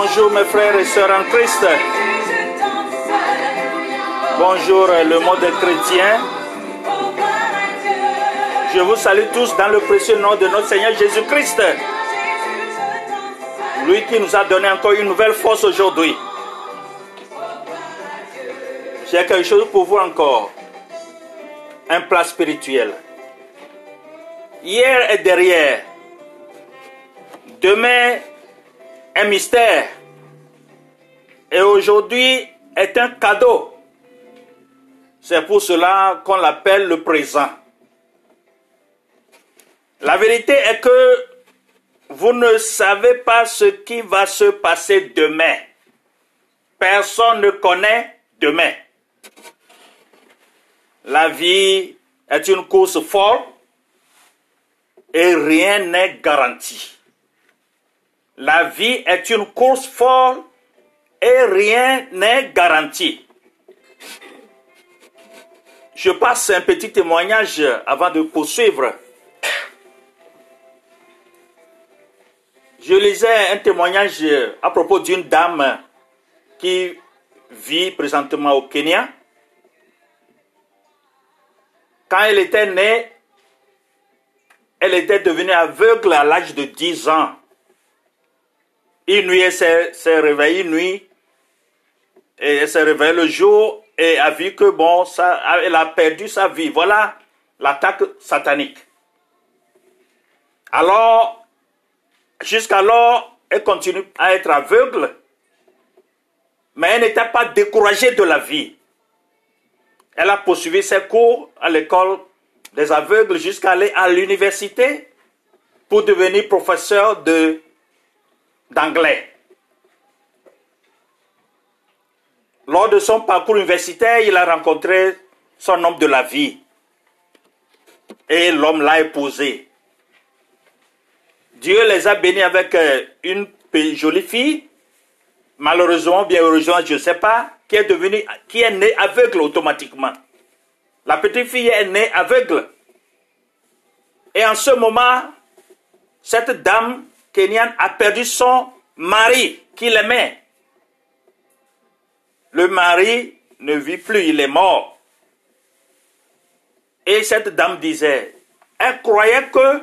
Bonjour mes frères et sœurs en Christ. Bonjour le monde chrétien. Je vous salue tous dans le précieux nom de notre Seigneur Jésus-Christ. Lui qui nous a donné encore une nouvelle force aujourd'hui. J'ai quelque chose pour vous encore. Un plat spirituel. Hier et derrière. Demain, mystère. Et aujourd'hui est un cadeau. C'est pour cela qu'on l'appelle le présent. La vérité est que vous ne savez pas ce qui va se passer demain. Personne ne connaît demain. La vie est une course folle et rien n'est garanti. La vie est une course folle et rien n'est garanti. Je passe un petit témoignage avant de poursuivre. Je lisais un témoignage à propos d'une dame qui vit présentement au Kenya. Quand elle était née, elle était devenue aveugle à l'âge de 10 ans. Une nuit, elle s'est réveillée une nuit, et elle s'est réveillée le jour et a vu que bon, elle a perdu sa vie. Voilà l'attaque satanique. Alors, jusqu'alors, elle continue à être aveugle, mais elle n'était pas découragée de la vie. Elle a poursuivi ses cours à l'école des aveugles jusqu'à aller à l'université pour devenir professeur de d'anglais. Lors de son parcours universitaire, il a rencontré son homme de la vie. Et l'homme l'a épousé. Dieu les a bénis avec euh, une jolie fille, malheureusement, bien heureusement, je ne sais pas, qui est devenue, qui est née aveugle automatiquement. La petite fille est née aveugle. Et en ce moment, cette dame a perdu son mari qui l'aimait. Le mari ne vit plus, il est mort. Et cette dame disait, elle croyait que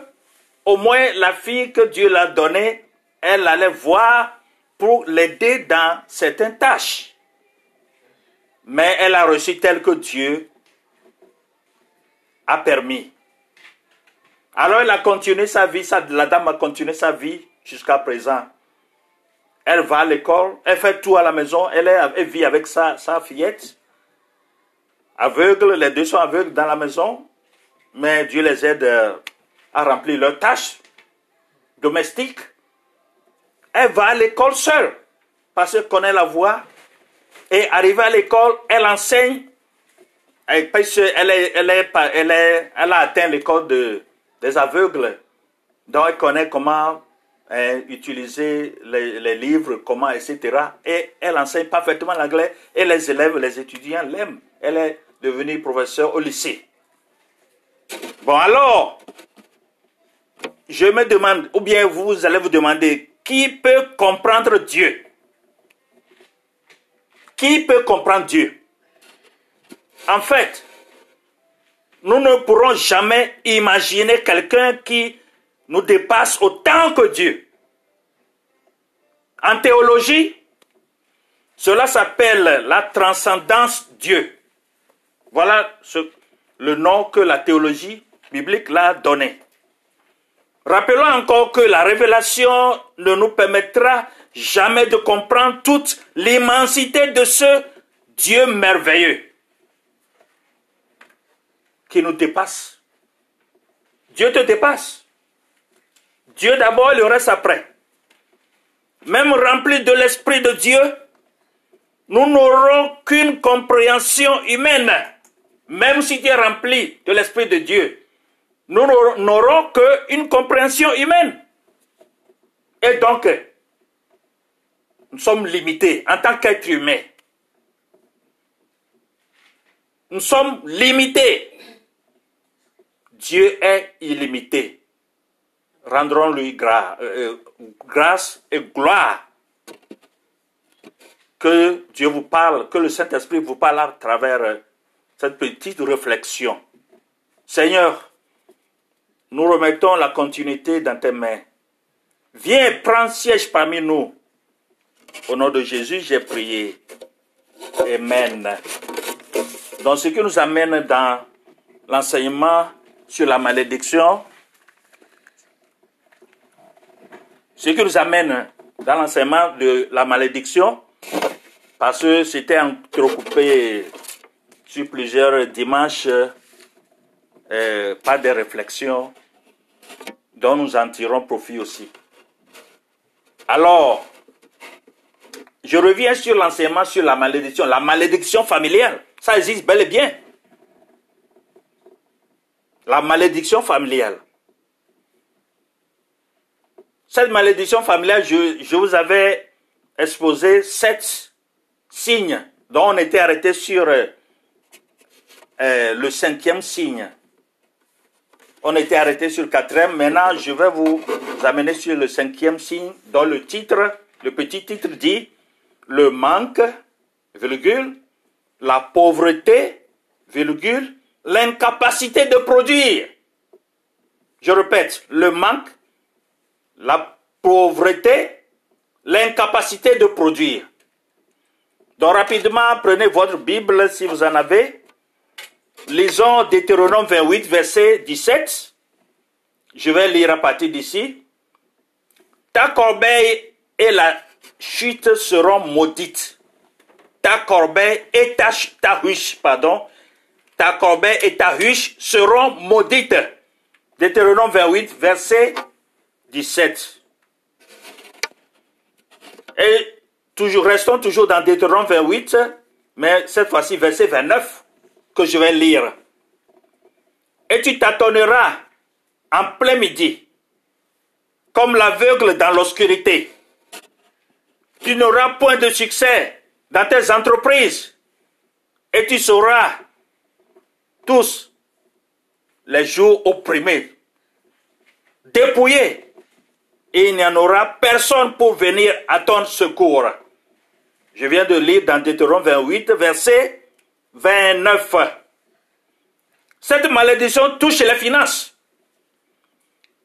au moins la fille que Dieu l'a donnée, elle allait voir pour l'aider dans certaines tâches. Mais elle a reçu tel que Dieu a permis. Alors elle a continué sa vie, la dame a continué sa vie jusqu'à présent. Elle va à l'école, elle fait tout à la maison, elle, vit avec sa, sa fillette. Aveugle, les deux sont aveugles dans la maison, mais Dieu les aide euh, à remplir leurs tâches domestiques. Elle va à l'école seule, parce qu'elle connaît la voix. Et arrivée à l'école, elle enseigne. Elle, elle, elle a atteint l'école de, des aveugles. Donc elle connaît comment hein, utiliser les, livres, comment, etc. Et elle enseigne parfaitement l'anglais et les élèves, les étudiants l'aiment. Elle est devenue professeure au lycée. Bon alors, je me demande, ou bien vous allez vous demander, qui peut comprendre Dieu? Qui peut comprendre Dieu? En fait, nous ne pourrons jamais imaginer quelqu'un qui nous dépasse autant que Dieu. En théologie, cela s'appelle la transcendance Dieu. Voilà le nom que la théologie biblique l'a donné. Rappelons encore que la révélation ne nous permettra jamais de comprendre toute l'immensité de ce Dieu merveilleux qui nous dépasse. Dieu te dépasse. Dieu d'abord, le reste après. Même rempli de l'Esprit de Dieu, nous n'aurons qu'une compréhension humaine. Même si tu es rempli de l'Esprit de Dieu, nous n'aurons qu'une compréhension humaine. Et donc, nous sommes limités en tant qu'être humain. Nous sommes limités Dieu est illimité. Rendrons-lui euh, euh, grâce et gloire. que Dieu vous parle, que le Saint-Esprit vous parle à travers cette petite réflexion. Seigneur, nous remettons la continuité dans tes mains. Viens prendre siège parmi nous. Au nom de Jésus, j'ai prié. Amen. Donc, ce qui nous amène dans l'enseignement sur la malédiction, ce qui nous amène dans l'enseignement de la malédiction, parce que c'était entrecoupé sur plusieurs dimanches euh, par des réflexions dont nous en tirons profit aussi. Alors, je reviens sur l'enseignement sur la malédiction. La malédiction familiale, ça existe bel et bien. La malédiction familiale. Cette malédiction familiale, je, vous avais exposé sept signes dont on était arrêté sur euh, euh, le cinquième signe. On était arrêté sur le quatrième. Maintenant, je vais vous amener sur le cinquième signe dont le titre, le petit titre dit le manque, virgule, la pauvreté, virgule, l'incapacité de produire. Je répète, le manque, la pauvreté, l'incapacité de produire. Donc rapidement, prenez votre Bible si vous en avez. Lisons Deutéronome 28, verset 17. Je vais lire à partir d'ici. Ta corbeille et la chute seront maudites. Ta corbeille et ta, ta huche, pardon, ta corbeille et ta huche seront maudites. Deutéronome 28, verset 17. Et toujours, restons toujours dans Deutéronome 28, mais cette fois-ci verset 29 que je vais lire. Et tu tâtonneras en plein midi, comme l'aveugle dans l'obscurité. Tu n'auras point de succès dans tes entreprises et tu seras tous les jours opprimés, dépouillés, il n'y en aura personne pour venir à ton secours. Je viens de lire dans Deutéronome 28, verset 29. Cette malédiction touche les finances.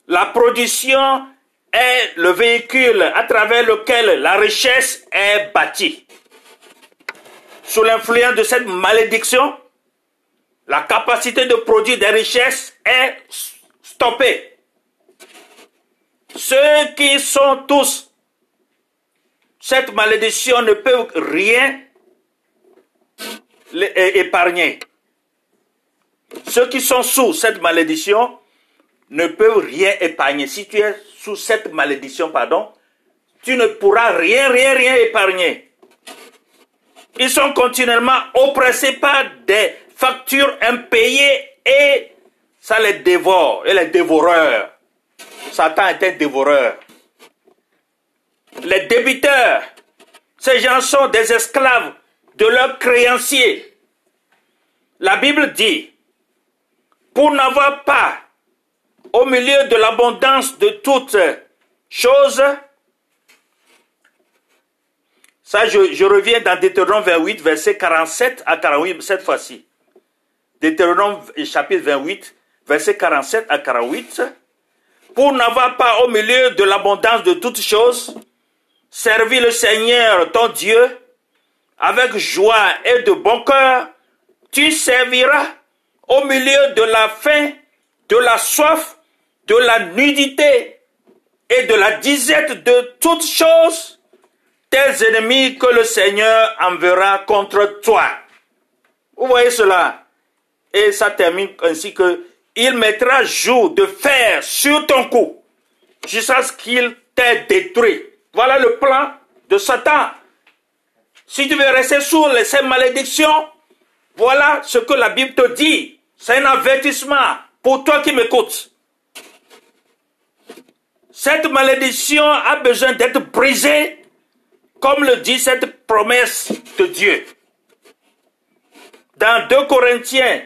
La production est le véhicule à travers lequel la richesse est bâtie. Sous l'influence de cette malédiction, la capacité de produire des richesses est stoppée. Ceux qui sont tous, cette malédiction ne peut rien épargner. Ceux qui sont sous cette malédiction ne peuvent rien épargner. Si tu es sous cette malédiction, pardon, tu ne pourras rien, rien, rien épargner. Ils sont continuellement oppressés par des factures impayées et ça les dévore, et les dévoreurs. Satan est un dévoreur. Les débiteurs, ces gens sont des esclaves de leurs créanciers. La Bible dit, pour n'avoir pas au milieu de l'abondance de toutes choses, ça je, reviens dans Deutéronome 28, verset 47 à 48 cette fois-ci. Deutéronome chapitre 28, verset 47 à 48. Pour n'avoir pas au milieu de l'abondance de toutes choses, servi le Seigneur ton Dieu avec joie et de bon cœur, tu serviras au milieu de la faim, de la soif de la nudité et de la disette de toutes choses, tes ennemis que le Seigneur enverra contre toi. Vous voyez cela? Et ça termine ainsi que il mettra jour de fer sur ton cou jusqu'à ce qu'il t'ait détruit. Voilà le plan de Satan. Si tu veux rester sous ces malédictions, voilà ce que la Bible te dit. C'est un avertissement pour toi qui m'écoutes. Cette malédiction a besoin d'être brisée, comme le dit cette promesse de Dieu. Dans 2 Corinthiens,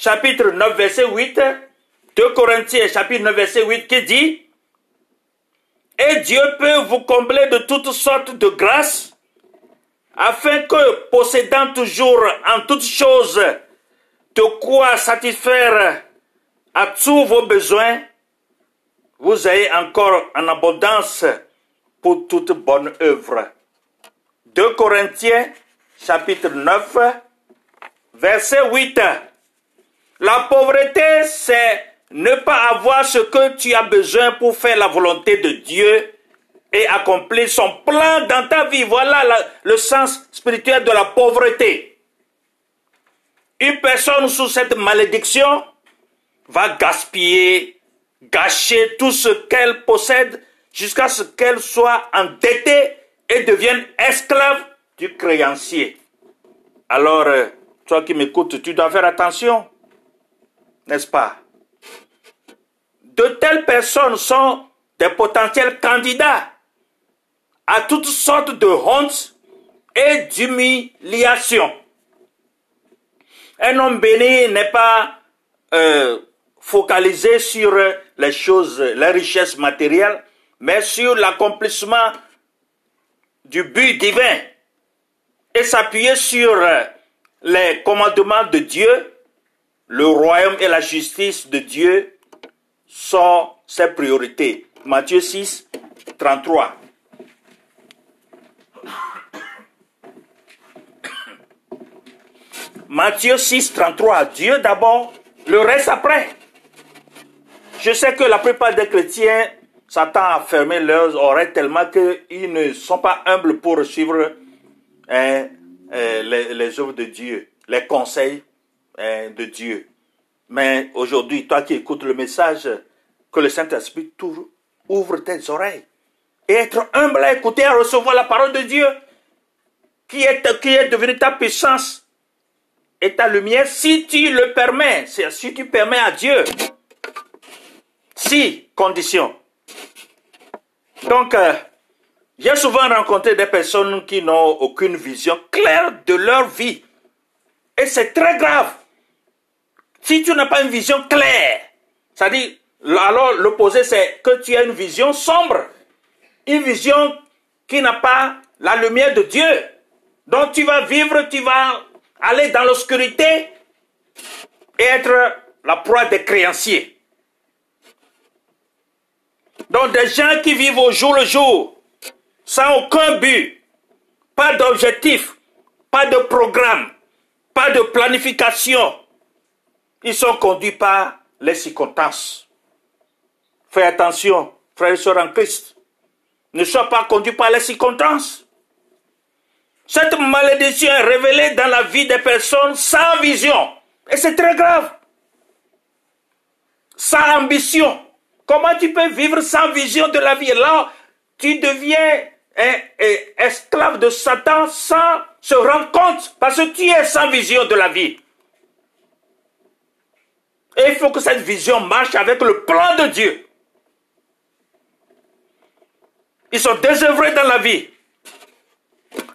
chapitre 9, verset 8, 2 Corinthiens, chapitre 9, verset 8, qui dit, Et Dieu peut vous combler de toutes sortes de grâces, afin que, possédant toujours en toutes choses de quoi satisfaire à tous vos besoins, vous ayez encore en abondance pour toute bonne œuvre. 2 Corinthiens chapitre 9, verset 8. La pauvreté, c'est ne pas avoir ce que tu as besoin pour faire la volonté de Dieu et accomplir son plan dans ta vie. Voilà le sens spirituel de la pauvreté. Une personne sous cette malédiction va gaspiller, gâcher tout ce qu'elle possède jusqu'à ce qu'elle soit endettée et devienne esclave du créancier. Alors, euh, toi qui m'écoutes, tu dois faire attention, n'est-ce pas? De telles personnes sont des potentiels candidats à toutes sortes de honte et d'humiliation. Un homme béni n'est pas euh, focalisé sur les choses, les richesses matérielles, mais sur l'accomplissement du but divin et s'appuyer sur les commandements de Dieu, le royaume et la justice de Dieu sont ses priorités. Matthieu 6, 33. Matthieu 6, 33. Dieu d'abord, le reste après. Je sais que la plupart des chrétiens s'attendent à fermer leurs oreilles tellement qu'ils ne sont pas humbles pour suivre hein, euh, les, œuvres de Dieu, les conseils hein, de Dieu. Mais aujourd'hui, toi qui écoutes le message, que le Saint-Esprit ouvre tes oreilles. Et être humble à écouter, à recevoir la parole de Dieu, qui est, qui est devenue ta puissance et ta lumière si tu le permets, si tu permets à Dieu. Si, condition. Donc, euh, j'ai souvent rencontré des personnes qui n'ont aucune vision claire de leur vie. Et c'est très grave. Si tu n'as pas une vision claire, c'est-à-dire, alors l'opposé c'est que tu as une vision sombre. Une vision qui n'a pas la lumière de Dieu. Donc tu vas vivre, tu vas aller dans l'obscurité et être la proie des créanciers. Donc des gens qui vivent au jour le jour, sans aucun but, pas d'objectif, pas de programme, pas de planification, ils sont conduits par les circonstances. Fais attention, frères et sœurs en Christ. Ne sois pas conduit par les circonstances. Cette malédiction est révélée dans la vie des personnes sans vision. Et c'est très grave. Sans ambition. Comment tu peux vivre sans vision de la vie? Là, tu deviens esclave de Satan sans se rendre compte. Parce que tu es sans vision de la vie. Et il faut que cette vision marche avec le plan de Dieu. Ils sont désœuvrés dans la vie.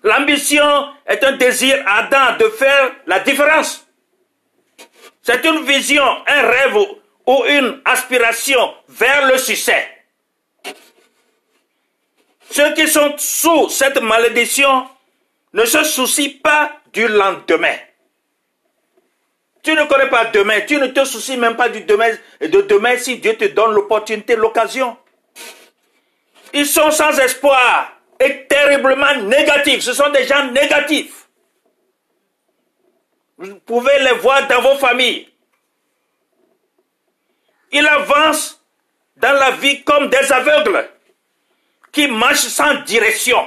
L'ambition est un désir ardent de faire la différence. C'est une vision, un rêve ou une aspiration vers le succès. Ceux qui sont sous cette malédiction ne se soucient pas du lendemain. Tu ne connais pas demain, tu ne te soucies même pas du demain, de demain si Dieu te donne l'opportunité, l'occasion. Ils sont sans espoir est terriblement négatif. Ce sont des gens négatifs. Vous pouvez les voir dans vos familles. Ils avancent dans la vie comme des aveugles qui marchent sans direction.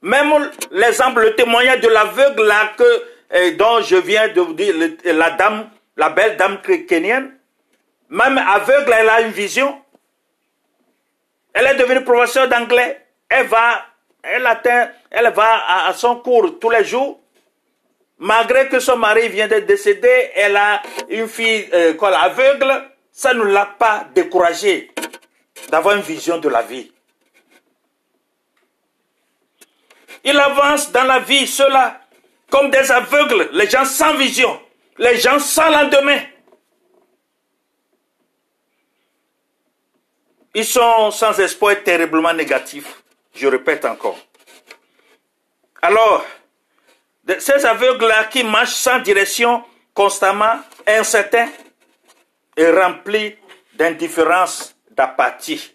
Même l'exemple, le témoignage de l'aveugle là que, eh, dont je viens de vous dire, la dame, la belle dame kenyenne, même aveugle, elle a une vision. Elle est devenue professeure d'anglais elle va, elle atteint, elle va à, son cours tous les jours. Malgré que son mari vient d'être décédé, elle a une fille euh, aveugle, ça ne l'a pas découragée d'avoir une vision de la vie. Il avance dans la vie, cela, comme des aveugles, les gens sans vision, les gens sans lendemain. Ils sont sans espoir terriblement négatifs. Je répète encore. Alors, ces aveugles-là qui marchent sans direction, constamment incertains et remplis d'indifférence, d'apathie.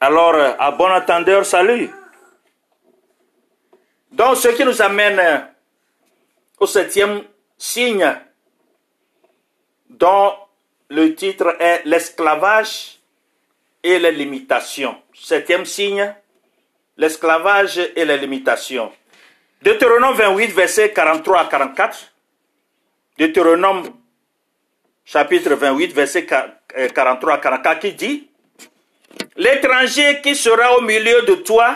Alors, à bon entendeur, salut. Donc, ce qui nous amène au septième signe, dont le titre est l'esclavage et les limitations. Septième signe, l'esclavage et les limitations. Deutéronome 28, versets 43 à 44. Deutéronome chapitre 28, verset 43 à 44 qui dit, L'étranger qui sera au milieu de toi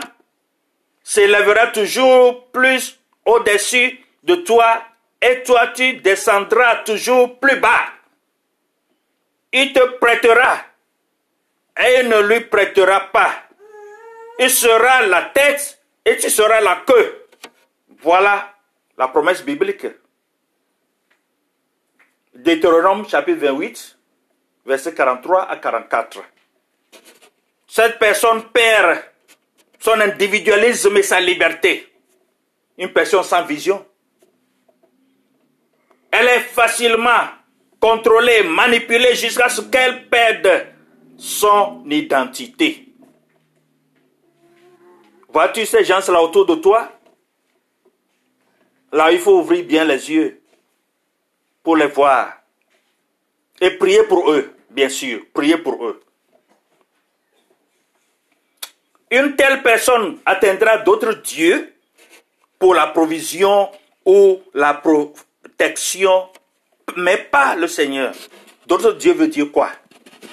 s'élèvera toujours plus au-dessus de toi et toi tu descendras toujours plus bas. Il te prêtera et il ne lui prêtera pas. Il sera la tête et tu seras la queue. Voilà la promesse biblique. Deutéronome chapitre 28, verset 43 à 44. Cette personne perd son individualisme et sa liberté. Une personne sans vision. Elle est facilement contrôlée, manipulée jusqu'à ce qu'elle perde son identité. Vois-tu ces gens-là autour de toi? Là, il faut ouvrir bien les yeux pour les voir. Et prier pour eux, bien sûr. Prier pour eux. Une telle personne atteindra d'autres dieux pour la provision ou la protection, mais pas le Seigneur. D'autres dieux veut dire quoi?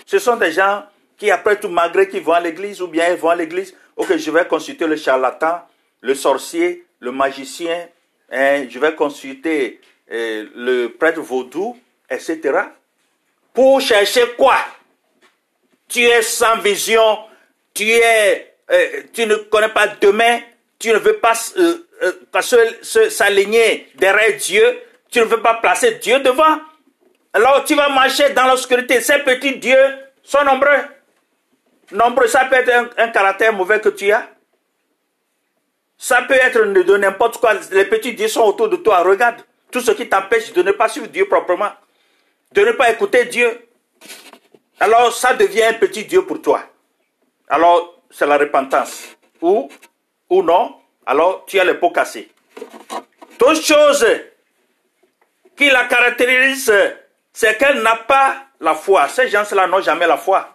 Ce sont des gens qui, après tout, malgré qu'ils vont à l'église ou bien ils vont à l'église, ok, je vais consulter le charlatan, le sorcier, le magicien, hein, je vais consulter euh, le prêtre vaudou, etc. Pour chercher quoi? Tu es sans vision, tu es, euh, tu ne connais pas demain, tu ne veux pas euh, s'aligner derrière Dieu, tu ne veux pas placer Dieu devant. Alors tu vas marcher dans l'obscurité. Ces petits dieux sont nombreux. Nombreux, ça peut être un, un caractère mauvais que tu as. Ça peut être de n'importe quoi. Les petits dieux sont autour de toi. Regarde. Tout ce qui t'empêche de ne pas suivre Dieu proprement, de ne pas écouter Dieu, alors ça devient un petit Dieu pour toi. Alors c'est la repentance. Ou, non, alors tu as les pots cassés. Toute chose qui la caractérise, c'est qu'elle n'a pas la foi. Ces gens-là n'ont jamais la foi.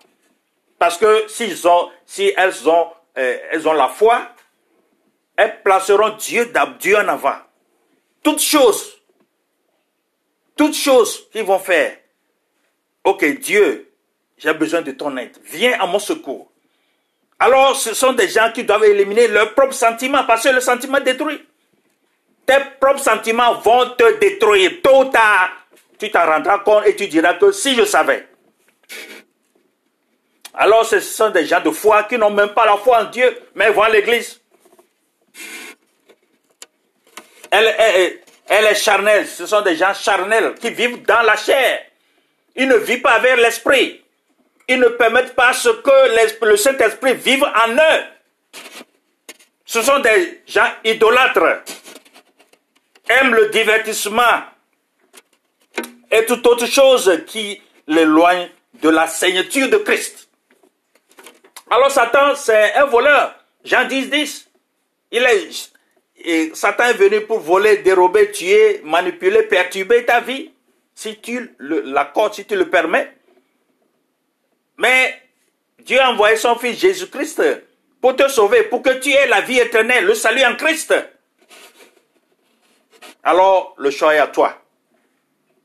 Parce que s'ils ont, si elles ont, euh, elles ont la foi, elles placeront Dieu, Dieu en avant. Toutes choses toutes choses qu'ils vont faire. Ok, Dieu, j'ai besoin de ton aide. Viens à mon secours. Alors, ce sont des gens qui doivent éliminer leurs propres sentiments parce que le sentiment détruit. Tes propres sentiments vont te détruire. Tôt ou tard, tu t'en rendras compte et tu diras que si je savais. Alors, ce sont des gens de foi qui n'ont même pas la foi en Dieu, mais vont à l'église. Elle, elle, elle est charnelle. Ce sont des gens charnels qui vivent dans la chair. Ils ne vivent pas avec l'esprit. Ils ne permettent pas ce que le Saint-Esprit vive en eux. Ce sont des gens idolâtres. Aiment le divertissement et toute autre chose qui l'éloigne de la signature de Christ. Alors Satan, c'est un voleur. Jean 10, 10. Il est Satan est venu pour voler, dérober, tuer, manipuler, perturber ta vie, si tu l'accordes, si tu le permets. Mais Dieu a envoyé son Fils Jésus-Christ pour te sauver, pour que tu aies la vie éternelle, le salut en Christ. Alors, le choix est à toi.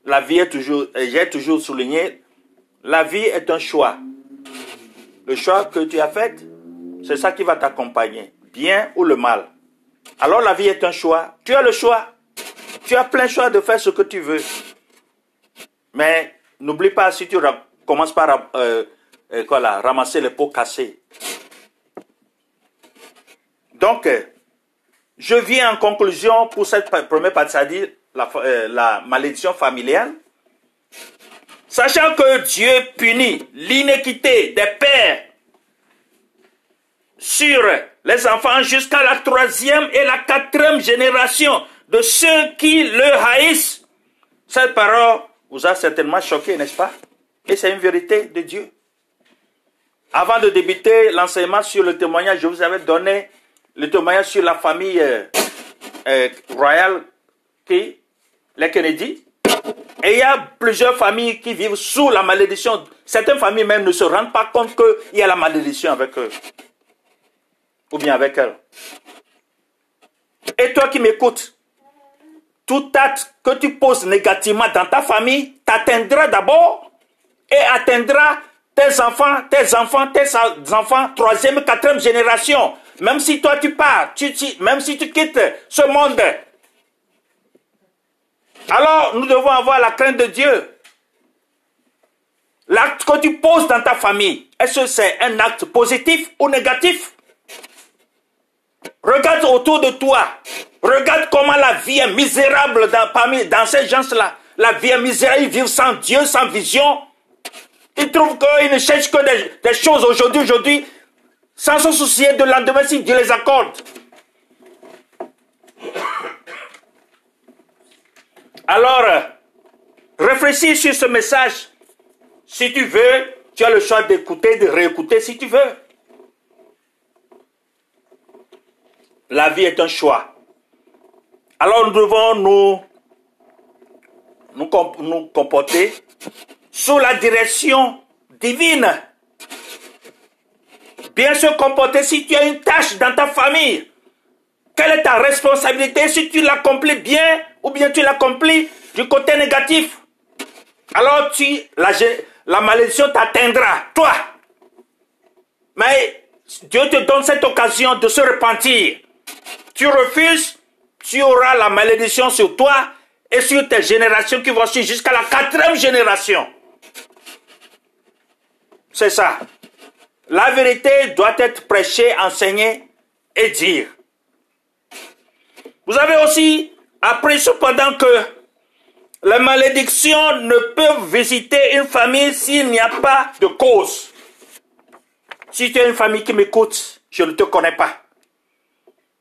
La vie est toujours, j'ai toujours souligné, la vie est un choix. Le choix que tu as fait, c'est ça qui va t'accompagner, bien ou le mal. Alors la vie est un choix. Tu as le choix. Tu as plein choix de faire ce que tu veux. Mais n'oublie pas, si tu commences par euh, euh, ramasser les pots cassés. Donc, euh, je viens en conclusion pour cette première partie, c'est-à-dire la, la malédiction familiale. Sachant que Dieu punit l'iniquité des pères sur les enfants jusqu'à la troisième et la quatrième génération de ceux qui le haïssent. Cette parole vous a certainement choqué, n'est-ce pas? Et c'est une vérité de Dieu. Avant de débuter l'enseignement sur le témoignage, je vous avais donné le témoignage sur la famille euh, euh, royale qui, les Kennedy. Et il y a plusieurs familles qui vivent sous la malédiction. Certaines familles même ne se rendent pas compte qu'il y a la malédiction avec eux ou bien avec elle. Et toi qui m'écoutes, tout acte que tu poses négativement dans ta famille t'atteindra d'abord et atteindra tes enfants, tes enfants, tes enfants, troisième, quatrième génération. Même si toi tu pars, tu, même si tu quittes ce monde. Alors nous devons avoir la crainte de Dieu. L'acte que tu poses dans ta famille, est-ce que c'est un acte positif ou négatif? Regarde autour de toi. Regarde comment la vie est misérable dans, parmi, dans ces gens-là. La vie est misérable, ils vivent sans Dieu, sans vision. Ils trouvent qu'ils ne cherchent que des, choses aujourd'hui, aujourd'hui, sans se soucier de lendemain si Dieu les accorde. Alors, réfléchis sur ce message. Si tu veux, tu as le choix d'écouter, de réécouter si tu veux. La vie est un choix. Alors nous devons nous, nous, comporter sous la direction divine. Bien se comporter si tu as une tâche dans ta famille. Quelle est ta responsabilité si tu l'accomplis bien ou bien tu l'accomplis du côté négatif? Alors tu, la, la malédiction t'atteindra, toi. Mais Dieu te donne cette occasion de se repentir tu refuses, tu auras la malédiction sur toi et sur tes générations qui vont suivre jusqu'à la quatrième génération. C'est ça. La vérité doit être prêchée, enseignée et dire. Vous avez aussi appris cependant que la malédiction ne peut visiter une famille s'il n'y a pas de cause. Si tu es une famille qui m'écoute, je ne te connais pas.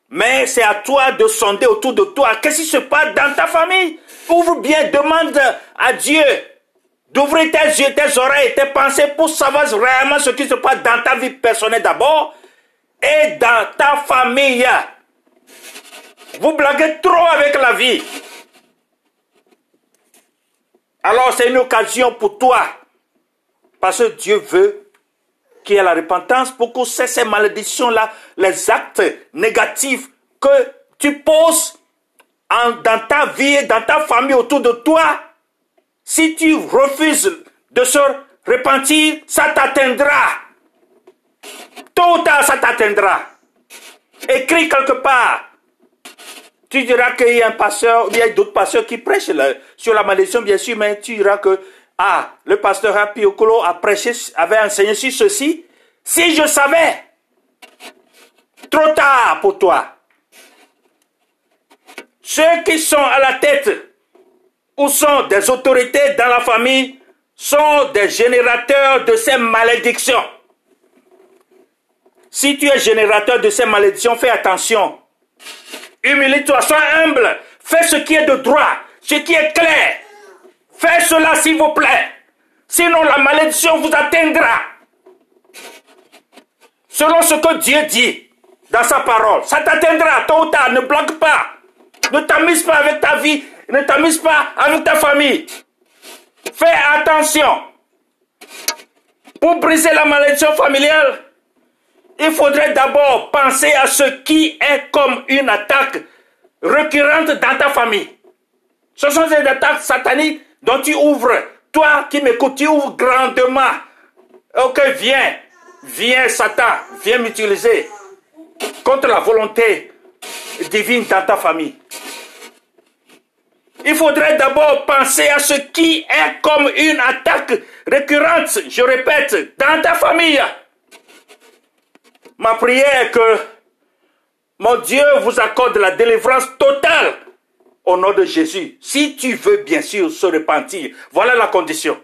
Mais c'est à toi de sonder autour de toi. Qu'est-ce qui se passe dans ta famille? Ouvre bien, demande à Dieu d'ouvrir tes yeux, tes oreilles, tes pensées pour savoir réellement ce qui se passe dans ta vie personnelle d'abord et dans ta famille. Vous blaguez trop avec la vie. Alors c'est une occasion pour toi. Parce que Dieu veut qui est la repentance pour que ces malédictions-là, les actes négatifs que tu poses dans ta vie, dans ta famille, autour de toi, si tu refuses de se repentir, ça t'atteindra. Tôt ou tard, ça t'atteindra. Écris quelque part. Tu diras qu'il y a un pasteur, ou il y a d'autres pasteurs qui prêchent sur la malédiction, bien sûr, mais tu diras que ah, le pasteur Rapi Okolo a prêché, avait enseigné sur ceci. Si je savais, trop tard pour toi. Ceux qui sont à la tête ou sont des autorités dans la famille sont des générateurs de ces malédictions. Si tu es générateur de ces malédictions, fais attention. Humilie-toi, sois humble. Fais ce qui est de droit, ce qui est clair. Faites cela s'il vous plaît. Sinon la malédiction vous atteindra. Selon ce que Dieu dit dans sa parole. Ça t'atteindra tôt ou tard. Ne bloque pas. Ne t'amuse pas avec ta vie. Ne t'amuse pas avec ta famille. Fais attention. Pour briser la malédiction familiale, il faudrait d'abord penser à ce qui est comme une attaque récurrente dans ta famille. Ce sont des attaques sataniques donc tu ouvres, toi qui m'écoutes, tu ouvres grandement. Ok, viens, viens Satan, viens m'utiliser contre la volonté divine dans ta famille. Il faudrait d'abord penser à ce qui est comme une attaque récurrente, je répète, dans ta famille. Ma prière est que mon Dieu vous accorde la délivrance totale au nom de Jésus. Si tu veux bien sûr se repentir, voilà la condition.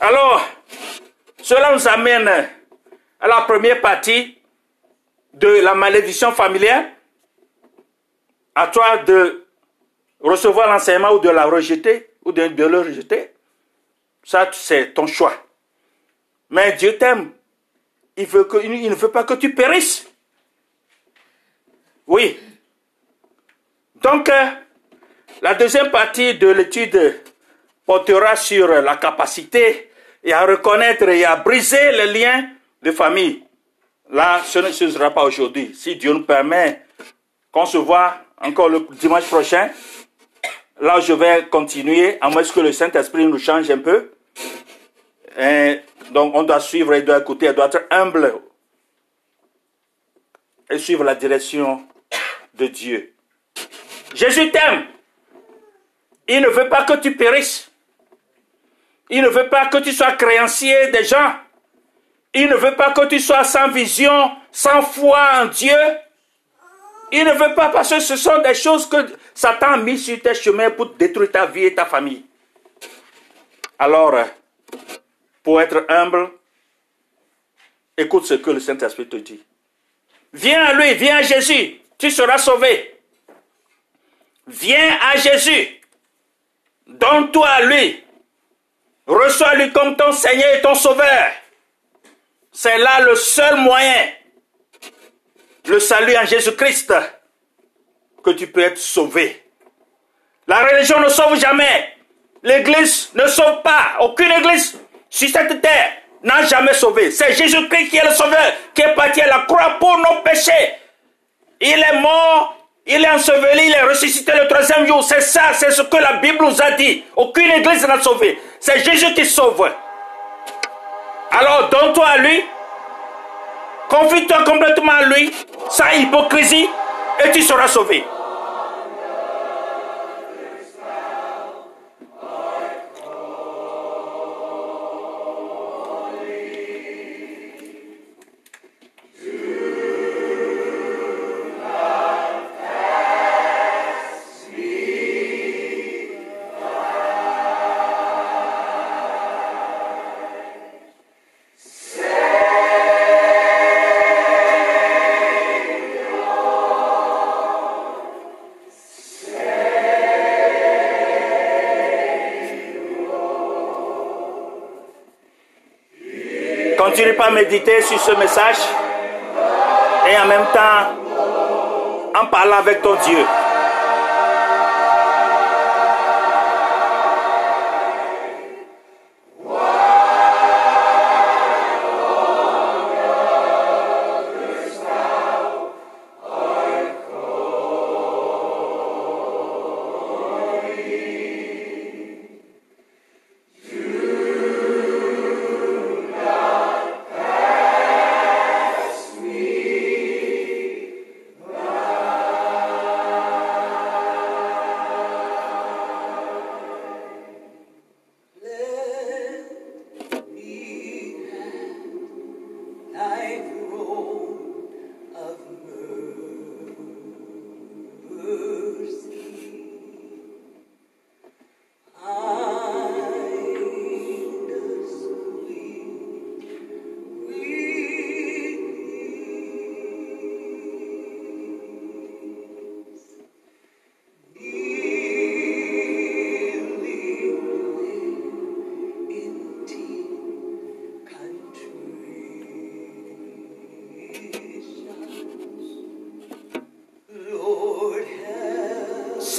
Alors, cela nous amène à la première partie de la malédiction familiale, à toi de recevoir l'enseignement ou de la rejeter ou de, le rejeter. Ça, c'est ton choix. Mais Dieu t'aime. Il, veut que, il ne veut pas que tu périsses. Oui. Donc, euh, la deuxième partie de l'étude portera sur la capacité et à reconnaître et à briser les liens de famille. Là, ce ne sera pas aujourd'hui. Si Dieu nous permet qu'on se voit encore le dimanche prochain, là je vais continuer, à moins que le Saint-Esprit nous change un peu. donc on doit suivre, il doit écouter, doit être humble et suivre la direction de Dieu. Jésus t'aime. Il ne veut pas que tu périsses. Il ne veut pas que tu sois créancier des gens. Il ne veut pas que tu sois sans vision, sans foi en Dieu. Il ne veut pas parce que ce sont des choses que Satan a mis sur tes chemins pour détruire ta vie et ta famille. Alors, pour être humble, écoute ce que le Saint-Esprit te dit. Viens à lui, viens à Jésus, tu seras sauvé. Viens à Jésus. Donne-toi à lui. Reçois-lui comme ton Seigneur et ton Sauveur. C'est là le seul moyen, le salut en Jésus-Christ, que tu peux être sauvé. La religion ne sauve jamais. L'église ne sauve pas. Aucune église sur cette terre n'a jamais sauvé. C'est Jésus-Christ qui est le sauveur, qui est parti à la croix pour nos péchés. Il est mort il est enseveli, il est ressuscité le troisième jour. C'est ça, c'est ce que la Bible nous a dit. Aucune église n'a sauvé. C'est Jésus qui sauve. Alors donne-toi à lui. Confie-toi complètement à lui, sans hypocrisie, et tu seras sauvé. Continue pas à méditer sur ce message et en même temps en parlant avec ton Dieu.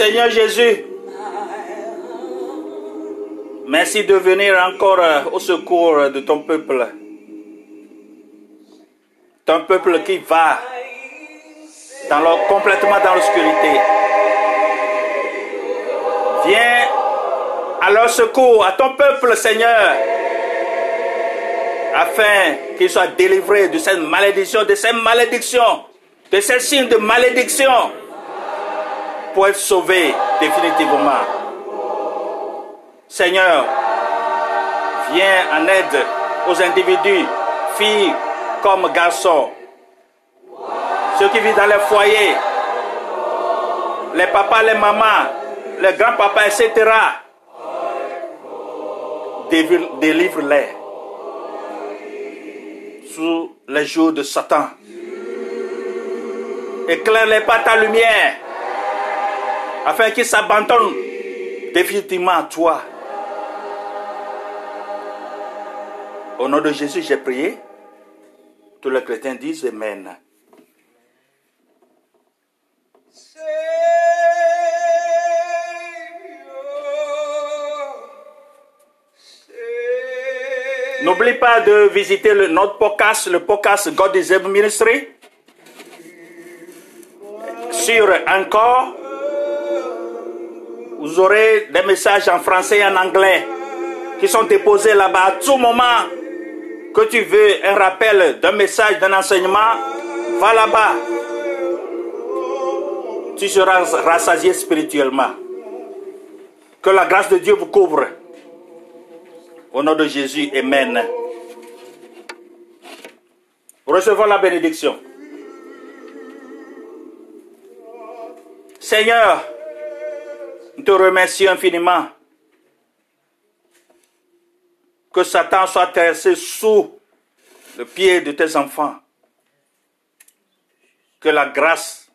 Seigneur Jésus, merci de venir encore euh, au secours de ton peuple. Ton peuple qui va dans complètement dans l'obscurité. Viens à leur secours, à ton peuple, Seigneur, afin qu'il soit délivré de cette malédiction, de cette malédiction, de ces signes de malédiction pour être sauvé définitivement. Seigneur, viens en aide aux individus, filles comme garçons, ceux qui vivent dans les foyers, les papas, les mamans, les grands-papas, etc. Délivre-les sous les jours de Satan. Éclaire-les par ta lumière, afin qu'ils s'abandonnent définitivement à toi. Au nom de Jésus, j'ai prié. Tous les chrétiens disent Amen. N'oublie pas de visiter le, notre podcast, le podcast God is Ministry. Sur encore, vous aurez des messages en français et en anglais qui sont déposés là-bas à tout moment que tu veux un rappel d'un message, d'un enseignement, va là-bas. Tu seras rassasié spirituellement. Que la grâce de Dieu vous couvre. Au nom de Jésus, Amen. Recevons la bénédiction. Seigneur, nous te remercions infiniment que Satan soit terrassé sous le pied de tes enfants. Que la grâce,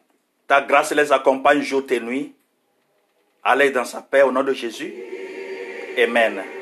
ta grâce les accompagne jour et nuit. Allez dans sa paix au nom de Jésus. Amen.